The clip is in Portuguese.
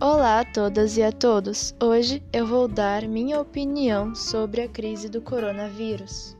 Olá a todas e a todos! Hoje eu vou dar minha opinião sobre a crise do coronavírus.